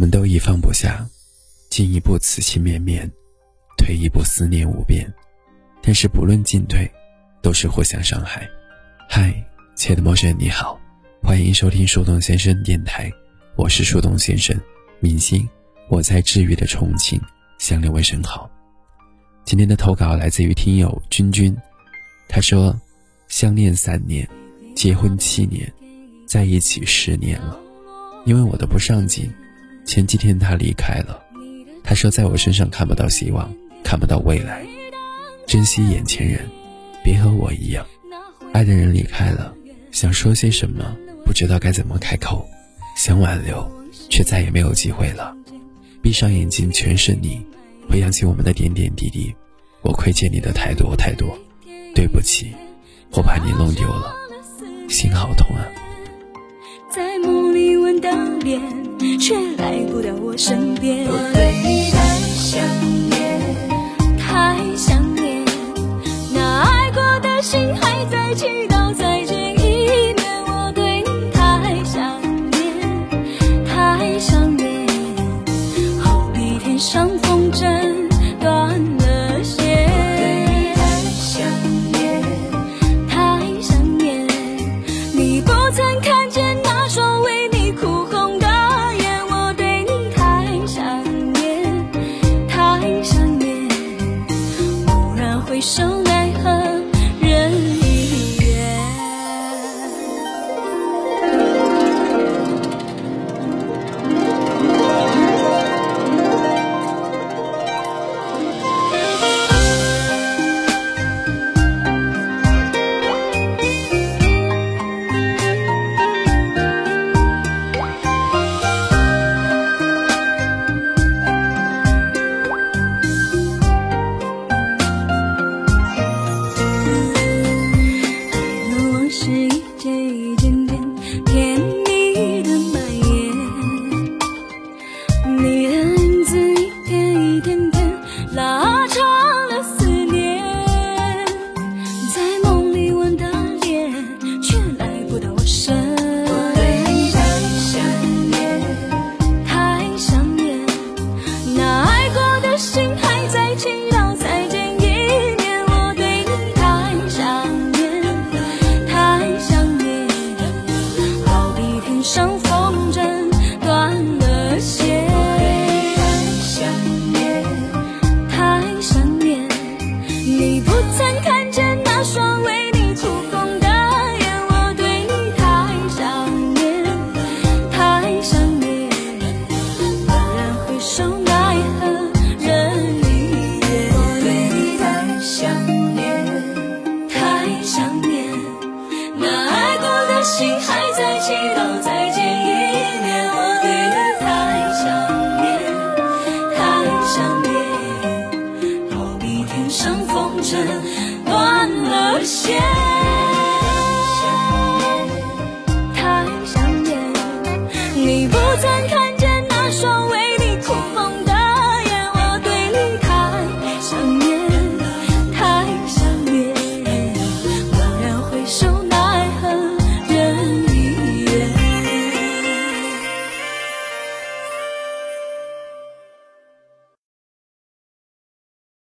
我们都已放不下，进一步此情绵绵，退一步思念无边。但是不论进退，都是互相伤害。嗨，亲爱的陌生人，你好，欢迎收听树洞先生电台，我是树洞先生，明星，我在治愈的重庆向两位问好。今天的投稿来自于听友君君，他说：相恋三年，结婚七年，在一起十年了。因为我的不上进，前几天他离开了。他说在我身上看不到希望，看不到未来。珍惜眼前人，别和我一样。爱的人离开了，想说些什么，不知道该怎么开口。想挽留，却再也没有机会了。闭上眼睛，全是你。回想起我们的点点滴滴，我亏欠你的太多太多，对不起，我把你弄丢了，心好痛啊。在梦里闻到脸，却来不了我身边。我对你的想念，太想念，那爱过的心还在祈祷一生断了线。太想念你，不曾看见那双。